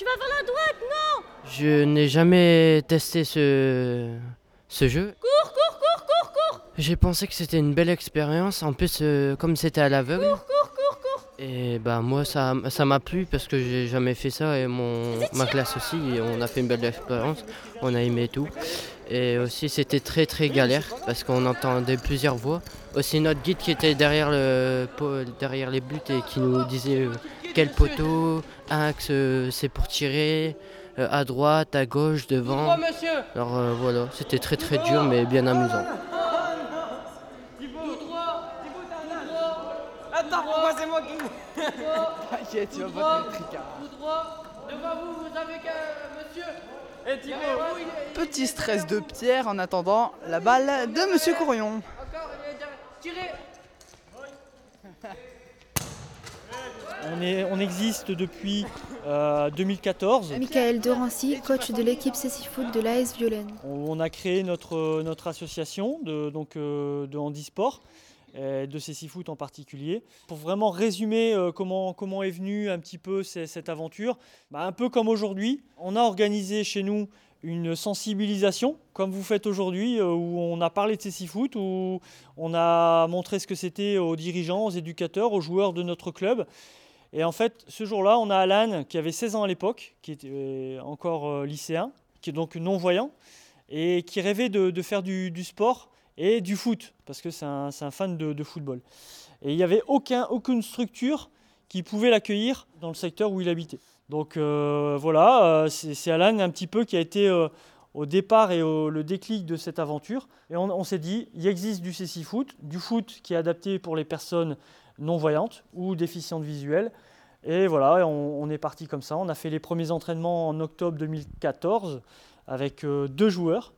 Tu vas vers la droite, non Je n'ai jamais testé ce, ce jeu. Cours, cours, cours, cours, cours J'ai pensé que c'était une belle expérience. En plus, euh, comme c'était à l'aveugle. Cours, cours, cours, cours Et bah moi ça ça m'a plu parce que j'ai jamais fait ça et mon ma classe aussi et on a fait une belle expérience, on a aimé tout. Et aussi c'était très très galère parce qu'on entendait plusieurs voix. Aussi notre guide qui était derrière le derrière les buts et qui nous disait euh, quel poteau, axe euh, c'est pour tirer, euh, à droite, à gauche, devant. monsieur Alors euh, voilà, c'était très très dur mais bien amusant. Attends, pourquoi c'est moi qui. T'inquiète, tu vas pas te mettre tricard. Tout droit, devant vous, vous avez qu'un monsieur. Et Petit stress de Pierre en attendant la balle de Monsieur Courion. Encore, il est derrière. tirez On, est, on existe depuis euh, 2014. Michael Dorancy, coach de l'équipe Cécifoot Foot de l'AS Violaine. On, on a créé notre, notre association de, donc, euh, de handisport, euh, de Cécifoot en particulier. Pour vraiment résumer euh, comment, comment est venue un petit peu ces- cette aventure, bah, un peu comme aujourd'hui, on a organisé chez nous une sensibilisation, comme vous faites aujourd'hui, euh, où on a parlé de Cécifoot, où on a montré ce que c'était aux dirigeants, aux éducateurs, aux joueurs de notre club. Et en fait, ce jour-là, on a Alan, qui avait 16 ans à l'époque, qui était euh, encore euh, lycéen, qui est donc non-voyant, et qui rêvait de, faire du, sport et du foot, parce que c'est un, fan de, football. Et il n'y avait aucun, aucune structure qui pouvait l'accueillir dans le secteur où il habitait. Donc euh, voilà, c'est Alan un petit peu qui a été au départ et au, le déclic de cette aventure. Et on, on s'est dit, il existe du CC Foot, du foot qui est adapté pour les personnes non-voyantes ou déficientes visuelles. Et voilà, on, est parti comme ça. On a fait les premiers entraînements en octobre 2014 avec euh, deux joueurs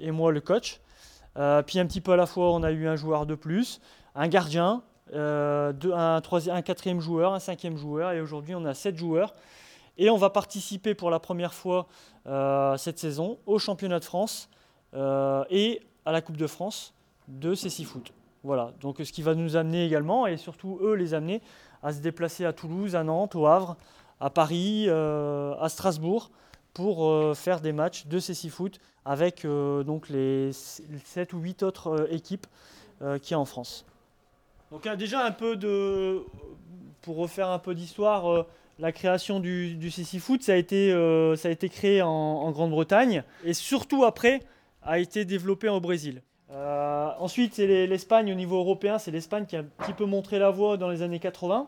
et moi le coach. Euh, puis un petit peu à la fois, on a eu un joueur de plus, un gardien, euh, un, troisième, un quatrième joueur, un cinquième joueur, et aujourd'hui on a sept joueurs. Et on va participer pour la première fois cette saison au championnat de France et à la Coupe de France de CC Foot. Voilà, donc ce qui va nous amener également, et surtout eux les amener à se déplacer à Toulouse, à Nantes, au Havre, à Paris, euh, à Strasbourg, pour euh, faire des matchs de CC Foot avec euh, donc les 7 ou 8 autres équipes y a en France. Donc euh, déjà un peu de... Pour refaire un peu d'histoire, la création du, du CC Foot, ça a été, ça a été créé en, en Grande-Bretagne et surtout après a été développé au Brésil. Euh, ensuite, c'est les- l'Espagne au niveau européen, c'est l'Espagne qui a un petit peu montré la voie dans les années 80.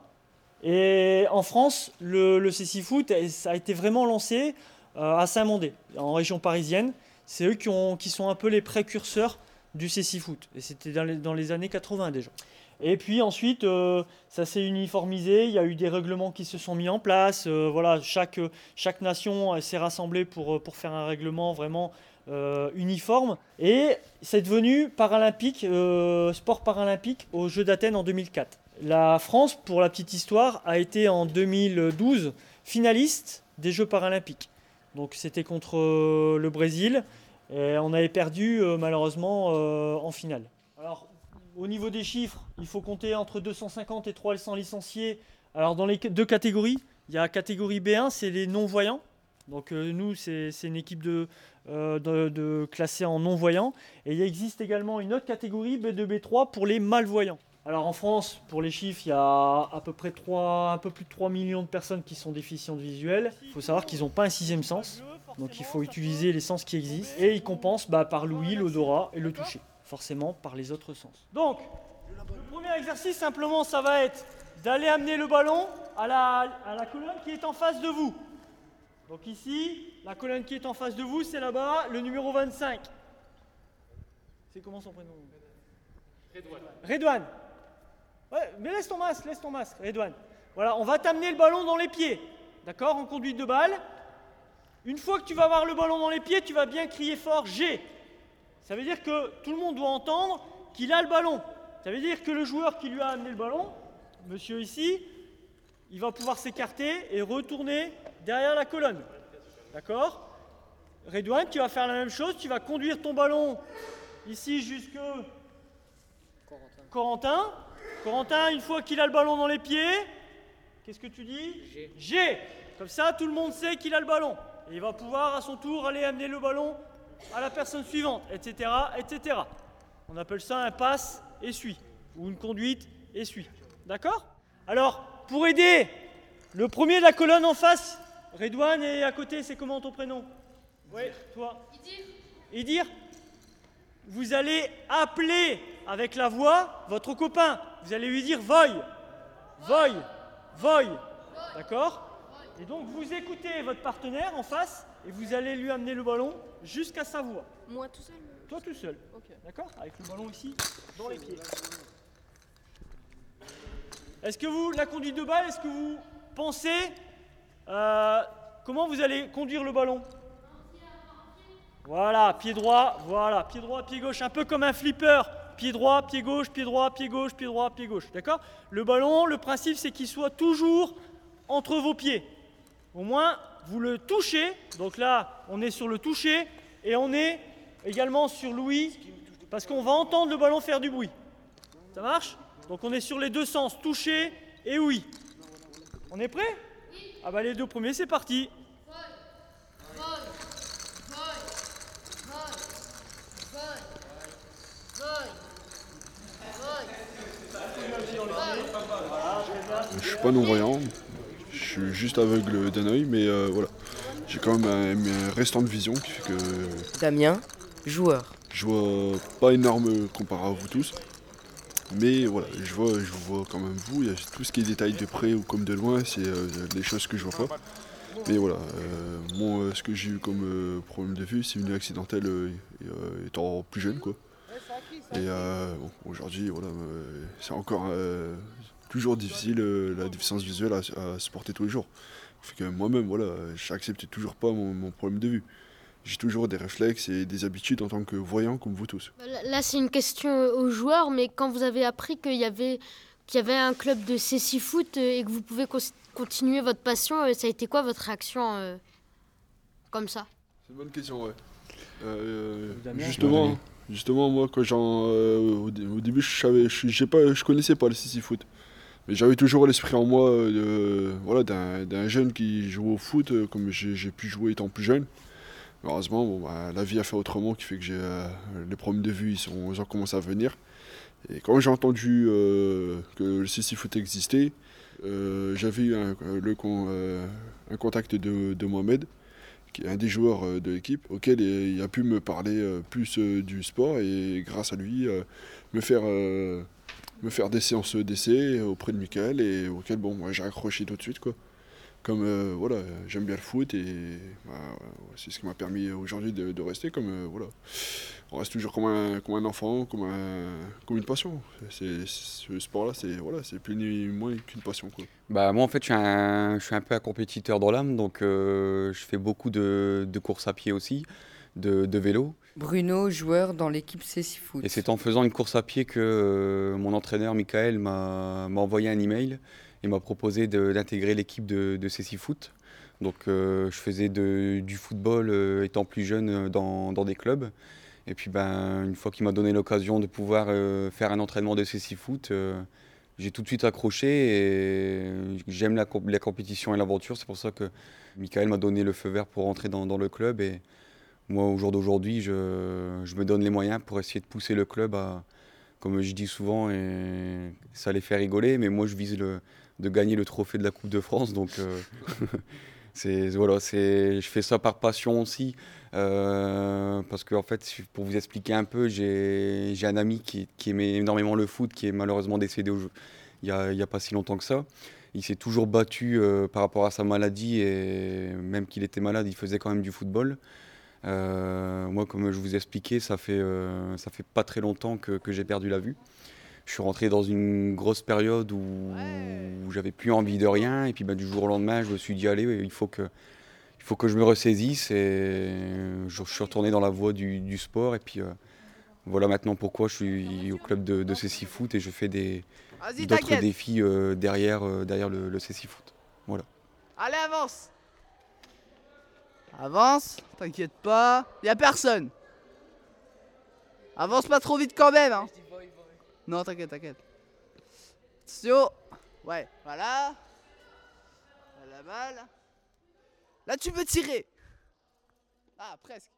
Et en France, le, le CC Foot, eh, a été vraiment lancé euh, à Saint-Mandé, en région parisienne. C'est eux qui, ont, qui sont un peu les précurseurs du CC Foot. Et c'était dans les, années 80 déjà. Et puis ensuite, euh, ça s'est uniformisé, il y a eu des règlements qui se sont mis en place. voilà, chaque, nation s'est rassemblée pour faire un règlement vraiment euh, uniforme. Et c'est devenu paralympique, euh, sport paralympique aux Jeux d'Athènes en 2004. La France, pour la petite histoire, a été en 2012 finaliste des Jeux paralympiques. Donc c'était contre euh, le Brésil et on avait perdu malheureusement en finale. Alors au niveau des chiffres, il faut compter entre 250 et 300 licenciés. Alors dans les deux catégories, il y a la catégorie B1, c'est les non-voyants. Donc euh, nous, c'est une équipe de, euh, classés en non-voyants. Et il existe également une autre catégorie, B2, B3, pour les malvoyants. Alors en France, pour les chiffres, il y a à peu près 3, un peu plus de 3 millions de personnes qui sont déficientes visuelles. Il faut savoir qu'ils n'ont pas un sixième sens. Donc il faut utiliser les sens qui existent. Et ils compensent bah, par l'ouïe, l'odorat et le toucher. Forcément par les autres sens. Donc, le premier exercice, simplement, ça va être d'aller amener le ballon à la, à la colonne qui est en face de vous. Donc ici, la colonne qui est en face de vous, c'est là-bas, le numéro 25. C'est comment son prénom Redouane. Redouane. Ouais, mais laisse ton masque, laisse ton masque, Redouane. Voilà, on va t'amener le ballon dans les pieds. D'accord En conduite de balle. Une fois que tu vas avoir le ballon dans les pieds, tu vas bien crier fort G. Ça veut dire que tout le monde doit entendre qu'il a le ballon. Ça veut dire que le joueur qui lui a amené le ballon, monsieur ici, il va pouvoir s'écarter et retourner derrière la colonne. D'accord Redouane, tu vas faire la même chose, tu vas conduire ton ballon ici jusque Corentin. Corentin, une fois qu'il a le ballon dans les pieds, qu'est-ce que tu dis G. Comme ça, tout le monde sait qu'il a le ballon. Et il va pouvoir à son tour aller amener le ballon à la personne suivante, etc. etc. On appelle ça un passe et suit. Ou une conduite et suit. D'accord Alors, pour aider le premier de la colonne en face, Redouane et à côté, c'est comment ton prénom? Oui, toi? Idir. Idir? Vous allez appeler avec la voix votre copain. Vous allez lui dire Voy. Voy. Voy. D'accord? Et donc vous écoutez votre partenaire en face et vous allez lui amener le ballon jusqu'à sa voix. Moi tout seul? Toi tout seul. D'accord? Avec le ballon ici, dans les pieds. Est-ce que vous, la conduite de balle, est-ce que vous pensez euh, comment vous allez conduire le ballon Voilà, pied droit, voilà, pied droit, pied gauche, un peu comme un flipper. Pied droit, pied gauche, pied droit, pied gauche, pied droit, pied gauche. D'accord Le ballon, le principe, c'est qu'il soit toujours entre vos pieds. Au moins, vous le touchez. Donc là, on est sur le toucher et on est également sur l'ouïe parce qu'on va entendre le ballon faire du bruit. Ça marche Donc on est sur les deux sens, toucher et oui. On est prêt Ah bah les deux premiers, c'est parti. Je suis pas non-voyant, je suis juste aveugle d'un œil, mais euh, voilà. J'ai quand même un, un restant de vision qui fait que Damien, joueur. je vois pas énorme comparé à vous tous. Mais voilà, je vois, je vois quand même vous. Il y a tout ce qui est détail de près ou comme de loin, c'est euh, des choses que je vois pas. Mais voilà, euh, moi, euh, ce que j'ai eu comme euh, problème de vue, c'est venu accidentel et, euh, étant plus jeune, quoi. Et aujourd'hui, voilà, c'est encore toujours difficile la déficience visuelle à, supporter tous les jours. Que moi-même, voilà, j'accepte toujours pas mon problème de vue. J'ai toujours des réflexes et des habitudes en tant que voyant comme vous tous. Là, là, c'est une question euh, aux joueurs, mais quand vous avez appris qu'il y avait, qu'il y avait un club de CC Foot euh, et que vous pouvez continuer votre passion, euh, ça a été quoi votre réaction euh, comme ça? C'est une bonne question, ouais. Euh, justement, justement, moi, quand j'en, euh, au, dé- au début, je savais, je, j'ai pas, je connaissais pas le CC foot, mais j'avais toujours l'esprit en moi, euh, voilà, d'un, d'un jeune qui joue au foot, comme j'ai, j'ai pu jouer étant plus jeune. Heureusement, bah, la vie a fait autrement, qui fait que j'ai, euh, les problèmes de vue, ils, ont commencé à venir. Et quand j'ai entendu euh, que le CC foot existait, euh, j'avais eu un, le, contact de, Mohamed qui est un des joueurs de l'équipe, auquel il a pu me parler plus du sport et grâce à lui me faire me faire des séances d'essai auprès de Michael et auquel bon j'ai accroché tout de suite quoi. Comme euh, voilà, j'aime bien le foot et bah, ouais, c'est ce qui m'a permis aujourd'hui de, de rester comme euh, voilà. On reste toujours comme un, comme un enfant, comme, un, comme une passion. C'est, ce sport-là, c'est voilà, c'est plus ni moins qu'une passion. Quoi. Bah, moi, en fait, je suis un, je suis un peu un compétiteur dans l'âme, donc euh, je fais beaucoup de, de courses à pied aussi, de, de vélo. Bruno, joueur dans l'équipe CC Foot. Et c'est en faisant une course à pied que euh, mon entraîneur, Michael, m'a m'a envoyé un email et m'a proposé d'intégrer l'équipe de, de Foot. Donc, euh, je faisais du football euh, étant plus jeune euh, dans, des clubs. Et puis, ben, une fois qu'il m'a donné l'occasion de pouvoir faire un entraînement de CC Foot, j'ai tout de suite accroché et j'aime la, comp- la compétition et l'aventure. C'est pour ça que Michael m'a donné le feu vert pour rentrer dans, le club. Et moi, au jour d'aujourd'hui, je, me donne les moyens pour essayer de pousser le club à, comme je dis souvent, ça les fait rigoler, mais moi, je vise de gagner le trophée de la Coupe de France. Donc, euh, voilà, je fais ça par passion aussi. euh, parce que, en fait, pour vous expliquer un peu, j'ai, un ami qui, aimait énormément le foot, qui est malheureusement décédé il y a pas si longtemps que ça. Il s'est toujours battu euh, par rapport à sa maladie et même qu'il était malade, il faisait quand même du football. Moi, comme je vous ai expliqué, ça fait, ça fait pas très longtemps que j'ai perdu la vue. Je suis rentré dans une grosse période où, j'avais plus envie de rien. Et puis bah, du jour au lendemain, je me suis dit, allez, il faut que, il faut que je me ressaisisse. Et je, je suis retourné dans la voie du, du sport. Et puis euh, voilà maintenant pourquoi je suis au club de, de CC Foot et je fais des, d'autres défis euh, derrière, euh, derrière le, le CC Foot. Voilà. Allez, avance. Avance, t'inquiète pas. Y a personne. Avance pas trop vite quand même. Hein. Non, t'inquiète, t'inquiète. Attention. Ouais, voilà. La balle. Là, tu peux tirer. Ah, presque.